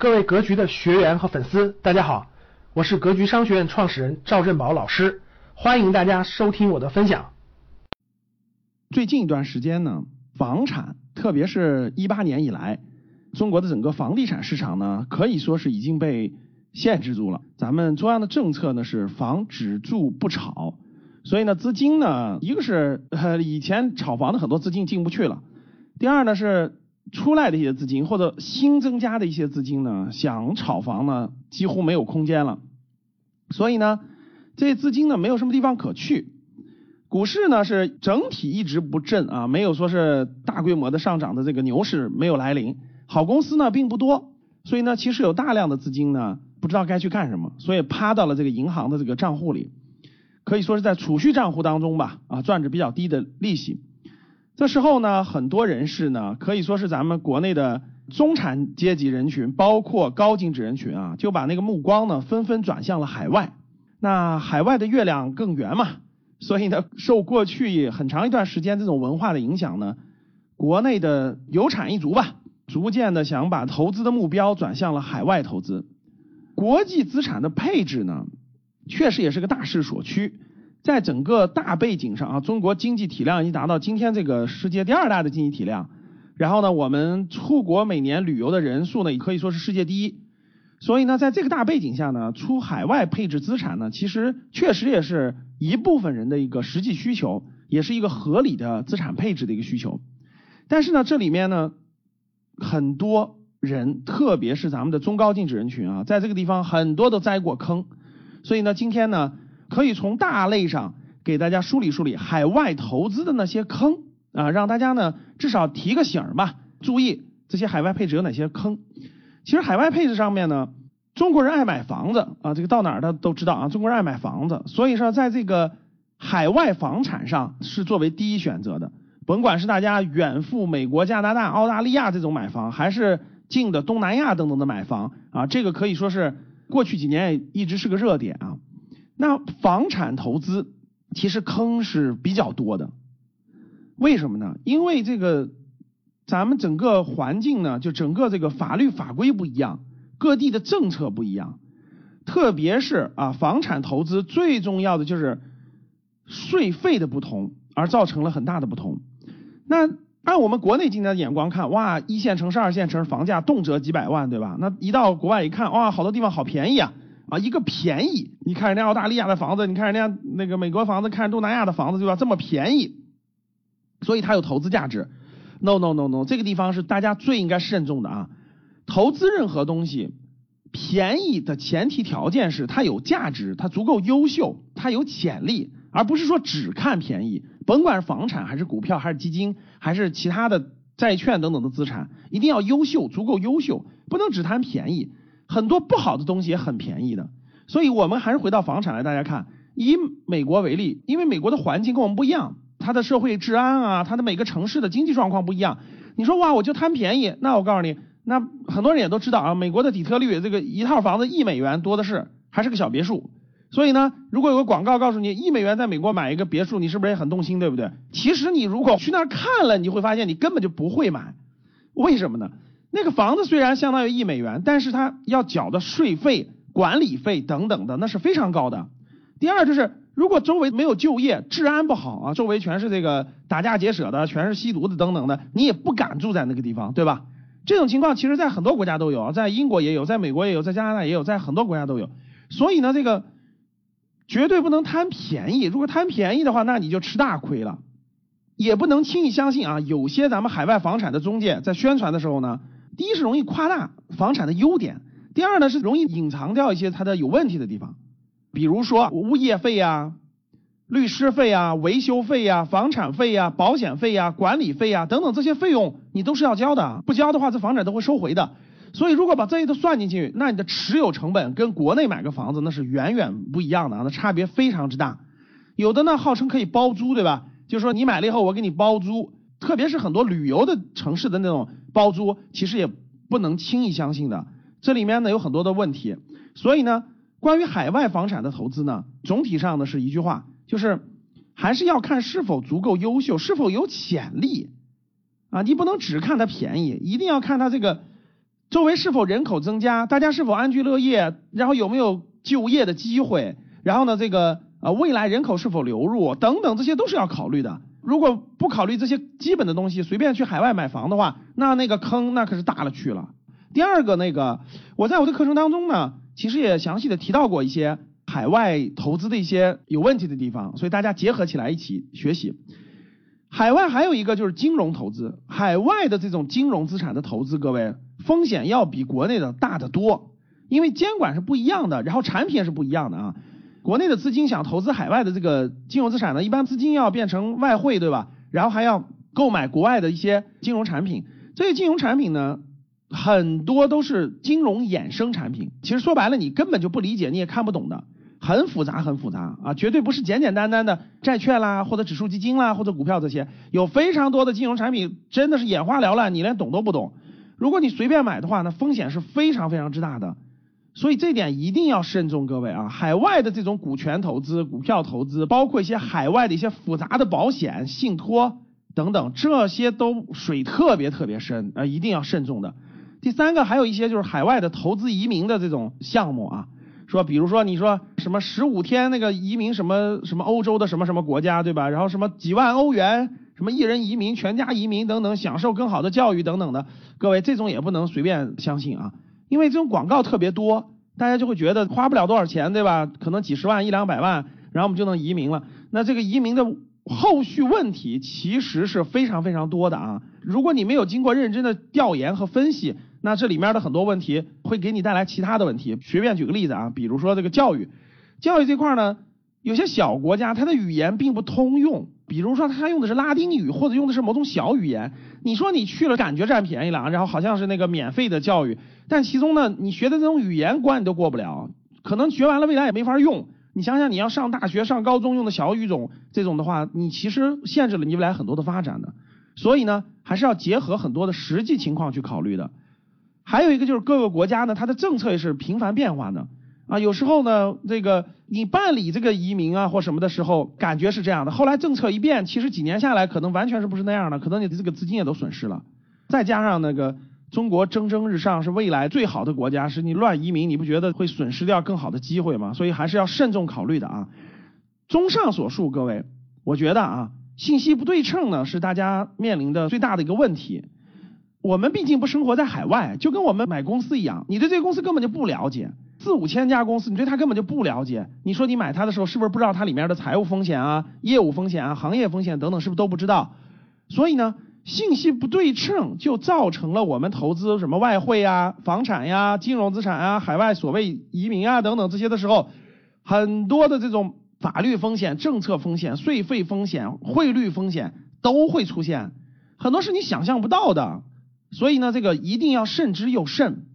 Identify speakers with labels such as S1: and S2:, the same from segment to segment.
S1: 各位格局的学员和粉丝，大家好，我是格局商学院创始人赵振宝老师，欢迎大家收听我的分享。
S2: 最近一段时间呢，房产，特别是一八年以来，中国的整个房地产市场呢，可以说是已经被限制住了。咱们中央的政策呢是房只住不炒，所以呢，资金呢，一个是呃以前炒房的很多资金进不去了，第二呢是。出来的一些资金或者新增加的一些资金呢，想炒房呢几乎没有空间了，所以呢，这些资金呢没有什么地方可去。股市呢是整体一直不振啊，没有说是大规模的上涨的这个牛市没有来临，好公司呢并不多，所以呢其实有大量的资金呢不知道该去干什么，所以趴到了这个银行的这个账户里，可以说是在储蓄账户当中吧啊赚着比较低的利息。这时候呢，很多人士呢，可以说是咱们国内的中产阶级人群，包括高净值人群啊，就把那个目光呢，纷纷转向了海外。那海外的月亮更圆嘛，所以呢，受过去很长一段时间这种文化的影响呢，国内的有产一族吧，逐渐的想把投资的目标转向了海外投资。国际资产的配置呢，确实也是个大势所趋。在整个大背景上啊，中国经济体量已经达到今天这个世界第二大的经济体量。然后呢，我们出国每年旅游的人数呢，也可以说是世界第一。所以呢，在这个大背景下呢，出海外配置资产呢，其实确实也是一部分人的一个实际需求，也是一个合理的资产配置的一个需求。但是呢，这里面呢，很多人，特别是咱们的中高净值人群啊，在这个地方很多都栽过坑。所以呢，今天呢。可以从大类上给大家梳理梳理海外投资的那些坑啊，让大家呢至少提个醒儿吧，注意这些海外配置有哪些坑。其实海外配置上面呢，中国人爱买房子啊，这个到哪儿的都知道啊，中国人爱买房子，所以说在这个海外房产上是作为第一选择的。甭管是大家远赴美国、加拿大、澳大利亚这种买房，还是近的东南亚等等的买房啊，这个可以说是过去几年一直是个热点啊。那房产投资其实坑是比较多的，为什么呢？因为这个咱们整个环境呢，就整个这个法律法规不一样，各地的政策不一样，特别是啊，房产投资最重要的就是税费的不同，而造成了很大的不同。那按我们国内今天的眼光看，哇，一线城市、二线城市房价动辄几百万，对吧？那一到国外一看，哇，好多地方好便宜啊。啊，一个便宜，你看人家澳大利亚的房子，你看人家那个美国房子，看东南亚的房子，对吧？这么便宜，所以它有投资价值。No No No No，这个地方是大家最应该慎重的啊。投资任何东西，便宜的前提条件是它有价值，它足够优秀，它有潜力，而不是说只看便宜。甭管是房产还是股票还是基金还是其他的债券等等的资产，一定要优秀，足够优秀，不能只谈便宜。很多不好的东西也很便宜的，所以我们还是回到房产来，大家看，以美国为例，因为美国的环境跟我们不一样，它的社会治安啊，它的每个城市的经济状况不一样。你说哇，我就贪便宜，那我告诉你，那很多人也都知道啊，美国的底特律这个一套房子一美元多的是，还是个小别墅。所以呢，如果有个广告告诉你一美元在美国买一个别墅，你是不是也很动心，对不对？其实你如果去那儿看了，你会发现你根本就不会买，为什么呢？那个房子虽然相当于一美元，但是它要缴的税费、管理费等等的，那是非常高的。第二就是，如果周围没有就业，治安不好啊，周围全是这个打架劫舍的，全是吸毒的等等的，你也不敢住在那个地方，对吧？这种情况其实在很多国家都有，在英国也有，在美国也有，在加拿大也有，在很多国家都有。所以呢，这个绝对不能贪便宜。如果贪便宜的话，那你就吃大亏了。也不能轻易相信啊，有些咱们海外房产的中介在宣传的时候呢。第一是容易夸大房产的优点，第二呢是容易隐藏掉一些它的有问题的地方，比如说物业费呀、律师费呀、维修费呀、房产费呀、保险费呀、管理费呀等等这些费用你都是要交的，不交的话这房产都会收回的。所以如果把这些都算进去，那你的持有成本跟国内买个房子那是远远不一样的啊，那差别非常之大。有的呢号称可以包租，对吧？就是说你买了以后我给你包租。特别是很多旅游的城市的那种包租，其实也不能轻易相信的。这里面呢有很多的问题，所以呢，关于海外房产的投资呢，总体上呢是一句话，就是还是要看是否足够优秀，是否有潜力啊。你不能只看它便宜，一定要看它这个周围是否人口增加，大家是否安居乐业，然后有没有就业的机会，然后呢，这个呃未来人口是否流入等等，这些都是要考虑的。如果不考虑这些基本的东西，随便去海外买房的话，那那个坑那可是大了去了。第二个，那个我在我的课程当中呢，其实也详细的提到过一些海外投资的一些有问题的地方，所以大家结合起来一起学习。海外还有一个就是金融投资，海外的这种金融资产的投资，各位风险要比国内的大得多，因为监管是不一样的，然后产品也是不一样的啊。国内的资金想投资海外的这个金融资产呢，一般资金要变成外汇，对吧？然后还要购买国外的一些金融产品，这些金融产品呢，很多都是金融衍生产品，其实说白了你根本就不理解，你也看不懂的。很复杂，很复杂啊，绝对不是简简单单的债券啦，或者指数基金啦，或者股票这些，有非常多的金融产品，真的是眼花缭乱，你连懂都不懂。如果你随便买的话，那风险是非常非常之大的，所以这点一定要慎重，各位啊，海外的这种股权投资、股票投资，包括一些海外的一些复杂的保险、信托等等，这些都水特别特别深啊，一定要慎重的。第三个，还有一些就是海外的投资移民的这种项目啊。说，比如说你说什么十五天那个移民什么什么欧洲的什么什么国家，对吧？然后什么几万欧元，什么一人移民、全家移民等等，享受更好的教育等等的，各位这种也不能随便相信啊，因为这种广告特别多，大家就会觉得花不了多少钱，对吧？可能几十万、一两百万，然后我们就能移民了。那这个移民的后续问题其实是非常非常多的啊，如果你没有经过认真的调研和分析。那这里面的很多问题会给你带来其他的问题。随便举个例子啊，比如说这个教育，教育这块呢，有些小国家它的语言并不通用，比如说他用的是拉丁语或者用的是某种小语言。你说你去了感觉占便宜了，然后好像是那个免费的教育，但其中呢，你学的这种语言关你都过不了，可能学完了未来也没法用。你想想你要上大学上高中用的小语种这种的话，你其实限制了你未来很多的发展的。所以呢，还是要结合很多的实际情况去考虑的。还有一个就是各个国家呢，它的政策也是频繁变化的啊。有时候呢，这个你办理这个移民啊或什么的时候，感觉是这样的，后来政策一变，其实几年下来可能完全是不是那样的，可能你的这个资金也都损失了。再加上那个中国蒸蒸日上是未来最好的国家，是你乱移民，你不觉得会损失掉更好的机会吗？所以还是要慎重考虑的啊。综上所述，各位，我觉得啊，信息不对称呢是大家面临的最大的一个问题。我们毕竟不生活在海外，就跟我们买公司一样，你对这个公司根本就不了解，四五千家公司，你对它根本就不了解。你说你买它的时候，是不是不知道它里面的财务风险啊、业务风险啊、行业风险等等，是不是都不知道？所以呢，信息不对称就造成了我们投资什么外汇啊、房产呀、金融资产啊、海外所谓移民啊等等这些的时候，很多的这种法律风险、政策风险、税费风险、汇率风险都会出现，很多是你想象不到的。所以呢，这个一定要慎之又慎。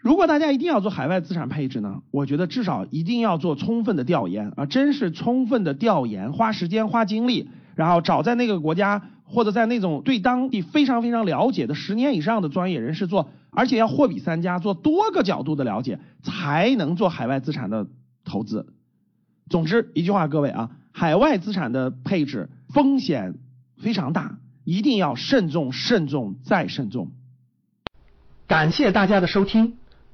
S2: 如果大家一定要做海外资产配置呢，我觉得至少一定要做充分的调研啊，真是充分的调研，花时间花精力，然后找在那个国家或者在那种对当地非常非常了解的十年以上的专业人士做，而且要货比三家，做多个角度的了解，才能做海外资产的投资。总之一句话，各位啊，海外资产的配置风险非常大。一定要慎重、慎重再慎重。
S1: 感谢大家的收听，